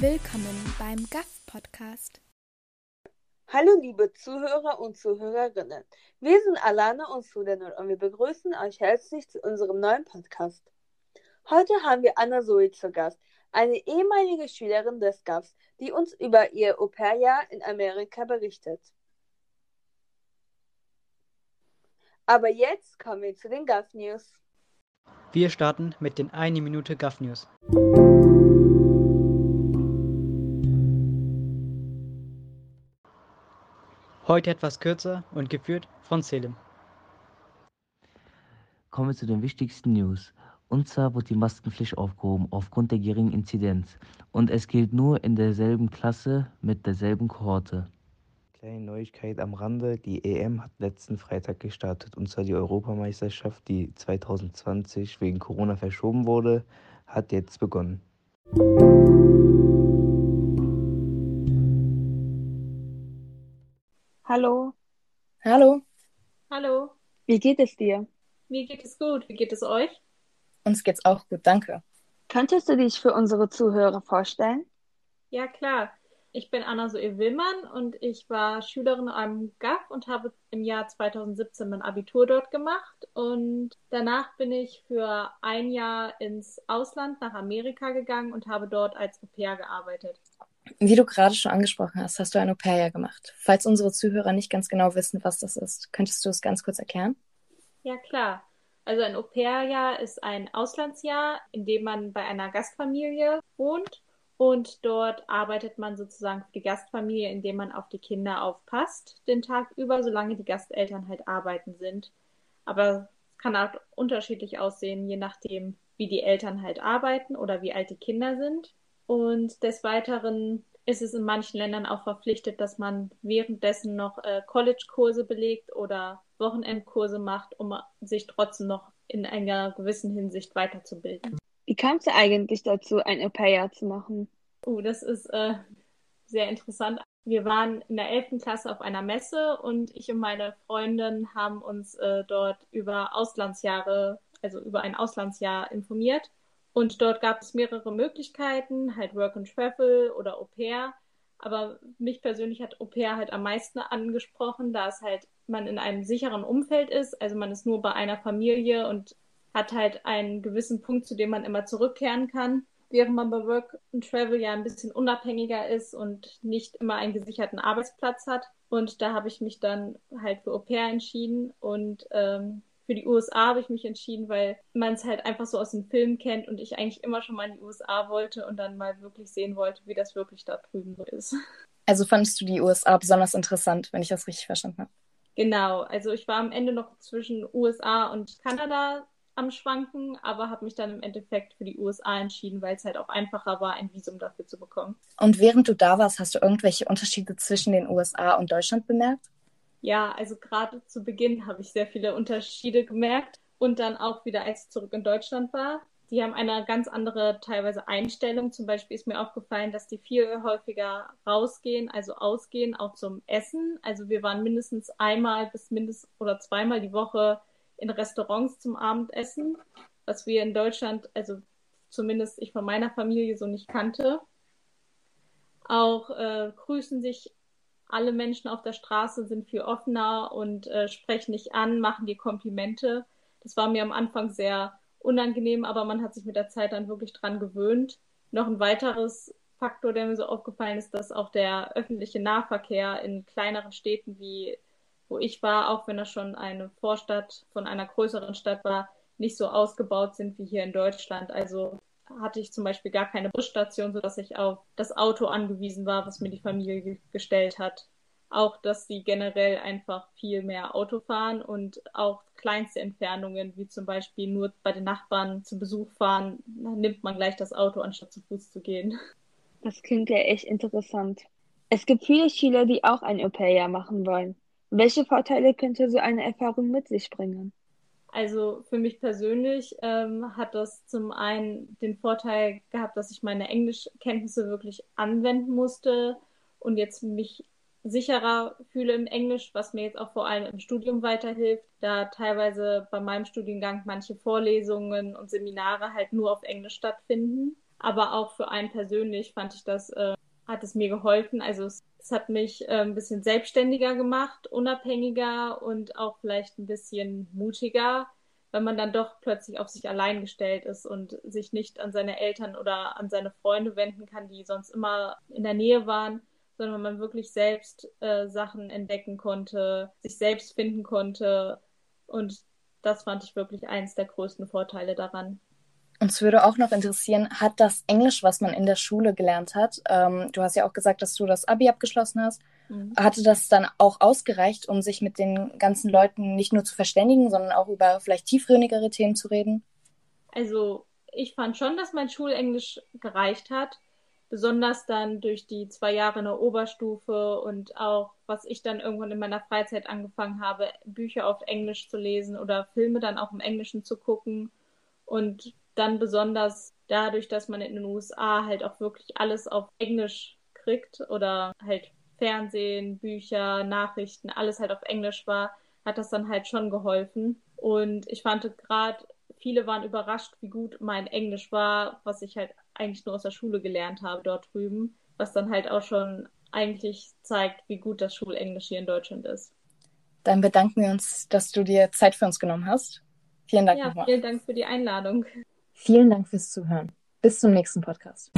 Willkommen beim GAF Podcast. Hallo liebe Zuhörer und Zuhörerinnen. Wir sind Alana und Sudanur und wir begrüßen euch herzlich zu unserem neuen Podcast. Heute haben wir Anna Zoe zu Gast, eine ehemalige Schülerin des GAFs, die uns über ihr Au-pair-Jahr in Amerika berichtet. Aber jetzt kommen wir zu den GAF News. Wir starten mit den 1 Minute GAF Heute etwas kürzer und geführt von Selim. Kommen wir zu den wichtigsten News. Und zwar wird die Maskenpflicht aufgehoben aufgrund der geringen Inzidenz. Und es gilt nur in derselben Klasse mit derselben Kohorte. Kleine Neuigkeit am Rande, die EM hat letzten Freitag gestartet. Und zwar die Europameisterschaft, die 2020 wegen Corona verschoben wurde, hat jetzt begonnen. Hallo, Hallo, Hallo, wie geht es dir? mir geht es gut. Wie geht es euch? uns geht's auch gut, danke. Könntest du dich für unsere Zuhörer vorstellen? Ja, klar. Ich bin Anna-Zoe Willmann und ich war Schülerin am GAF und habe im Jahr 2017 mein Abitur dort gemacht. Und danach bin ich für ein Jahr ins Ausland nach Amerika gegangen und habe dort als Au-pair gearbeitet. Wie du gerade schon angesprochen hast, hast du ein Au-pair-Jahr gemacht. Falls unsere Zuhörer nicht ganz genau wissen, was das ist, könntest du es ganz kurz erklären? Ja, klar. Also ein Au-pair-Jahr ist ein Auslandsjahr, in dem man bei einer Gastfamilie wohnt und dort arbeitet man sozusagen für die Gastfamilie, indem man auf die Kinder aufpasst den Tag über, solange die Gasteltern halt arbeiten sind. Aber es kann auch unterschiedlich aussehen, je nachdem, wie die Eltern halt arbeiten oder wie alt die Kinder sind. Und des Weiteren ist es in manchen Ländern auch verpflichtet, dass man währenddessen noch äh, College-Kurse belegt oder Wochenendkurse macht, um sich trotzdem noch in einer gewissen Hinsicht weiterzubilden. Wie kamst du eigentlich dazu, ein Au-pair-Jahr zu machen? Oh, das ist äh, sehr interessant. Wir waren in der 11. Klasse auf einer Messe und ich und meine Freundin haben uns äh, dort über Auslandsjahre, also über ein Auslandsjahr informiert. Und dort gab es mehrere Möglichkeiten, halt Work and Travel oder Au pair. Aber mich persönlich hat Au pair halt am meisten angesprochen, da es halt man in einem sicheren Umfeld ist. Also man ist nur bei einer Familie und hat halt einen gewissen Punkt, zu dem man immer zurückkehren kann, während man bei Work and Travel ja ein bisschen unabhängiger ist und nicht immer einen gesicherten Arbeitsplatz hat. Und da habe ich mich dann halt für Au pair entschieden und ähm, für die USA habe ich mich entschieden, weil man es halt einfach so aus den Filmen kennt und ich eigentlich immer schon mal in die USA wollte und dann mal wirklich sehen wollte, wie das wirklich da drüben so ist. Also fandest du die USA besonders interessant, wenn ich das richtig verstanden habe? Genau, also ich war am Ende noch zwischen USA und Kanada am Schwanken, aber habe mich dann im Endeffekt für die USA entschieden, weil es halt auch einfacher war, ein Visum dafür zu bekommen. Und während du da warst, hast du irgendwelche Unterschiede zwischen den USA und Deutschland bemerkt? Ja, also gerade zu Beginn habe ich sehr viele Unterschiede gemerkt und dann auch wieder, als ich zurück in Deutschland war. Die haben eine ganz andere teilweise Einstellung. Zum Beispiel ist mir aufgefallen, dass die viel häufiger rausgehen, also ausgehen, auch zum Essen. Also wir waren mindestens einmal bis mindestens oder zweimal die Woche in Restaurants zum Abendessen, was wir in Deutschland, also zumindest ich von meiner Familie so nicht kannte. Auch äh, grüßen sich alle Menschen auf der Straße, sind viel offener und äh, sprechen dich an, machen dir Komplimente. Das war mir am Anfang sehr unangenehm, aber man hat sich mit der Zeit dann wirklich dran gewöhnt. Noch ein weiteres Faktor, der mir so aufgefallen ist, dass auch der öffentliche Nahverkehr in kleineren Städten wie wo ich war, auch wenn das schon eine Vorstadt von einer größeren Stadt war, nicht so ausgebaut sind wie hier in Deutschland. Also hatte ich zum Beispiel gar keine Busstation, sodass ich auf das Auto angewiesen war, was mir die Familie gestellt hat. Auch, dass sie generell einfach viel mehr Auto fahren und auch kleinste Entfernungen, wie zum Beispiel nur bei den Nachbarn zu Besuch fahren, nimmt man gleich das Auto, anstatt zu Fuß zu gehen. Das klingt ja echt interessant. Es gibt viele Schüler, die auch ein Au-pair-Jahr machen wollen. Welche Vorteile könnte so eine Erfahrung mit sich bringen? Also für mich persönlich ähm, hat das zum einen den Vorteil gehabt, dass ich meine Englischkenntnisse wirklich anwenden musste und jetzt mich sicherer fühle im Englisch, was mir jetzt auch vor allem im Studium weiterhilft, da teilweise bei meinem Studiengang manche Vorlesungen und Seminare halt nur auf Englisch stattfinden. aber auch für einen persönlich fand ich das, äh, hat es mir geholfen. Also es, es hat mich äh, ein bisschen selbstständiger gemacht, unabhängiger und auch vielleicht ein bisschen mutiger, wenn man dann doch plötzlich auf sich allein gestellt ist und sich nicht an seine Eltern oder an seine Freunde wenden kann, die sonst immer in der Nähe waren, sondern wenn man wirklich selbst äh, Sachen entdecken konnte, sich selbst finden konnte. Und das fand ich wirklich eins der größten Vorteile daran. Uns würde auch noch interessieren, hat das Englisch, was man in der Schule gelernt hat, ähm, du hast ja auch gesagt, dass du das Abi abgeschlossen hast, mhm. hatte das dann auch ausgereicht, um sich mit den ganzen Leuten nicht nur zu verständigen, sondern auch über vielleicht tiefgründigere Themen zu reden? Also ich fand schon, dass mein Schulenglisch gereicht hat, besonders dann durch die zwei Jahre in der Oberstufe und auch, was ich dann irgendwann in meiner Freizeit angefangen habe, Bücher auf Englisch zu lesen oder Filme dann auch im Englischen zu gucken und dann besonders dadurch, dass man in den USA halt auch wirklich alles auf Englisch kriegt oder halt Fernsehen, Bücher, Nachrichten, alles halt auf Englisch war, hat das dann halt schon geholfen. Und ich fand gerade, viele waren überrascht, wie gut mein Englisch war, was ich halt eigentlich nur aus der Schule gelernt habe dort drüben, was dann halt auch schon eigentlich zeigt, wie gut das Schulenglisch hier in Deutschland ist. Dann bedanken wir uns, dass du dir Zeit für uns genommen hast. Vielen Dank ja, nochmal. Vielen Dank für die Einladung. Vielen Dank fürs Zuhören. Bis zum nächsten Podcast.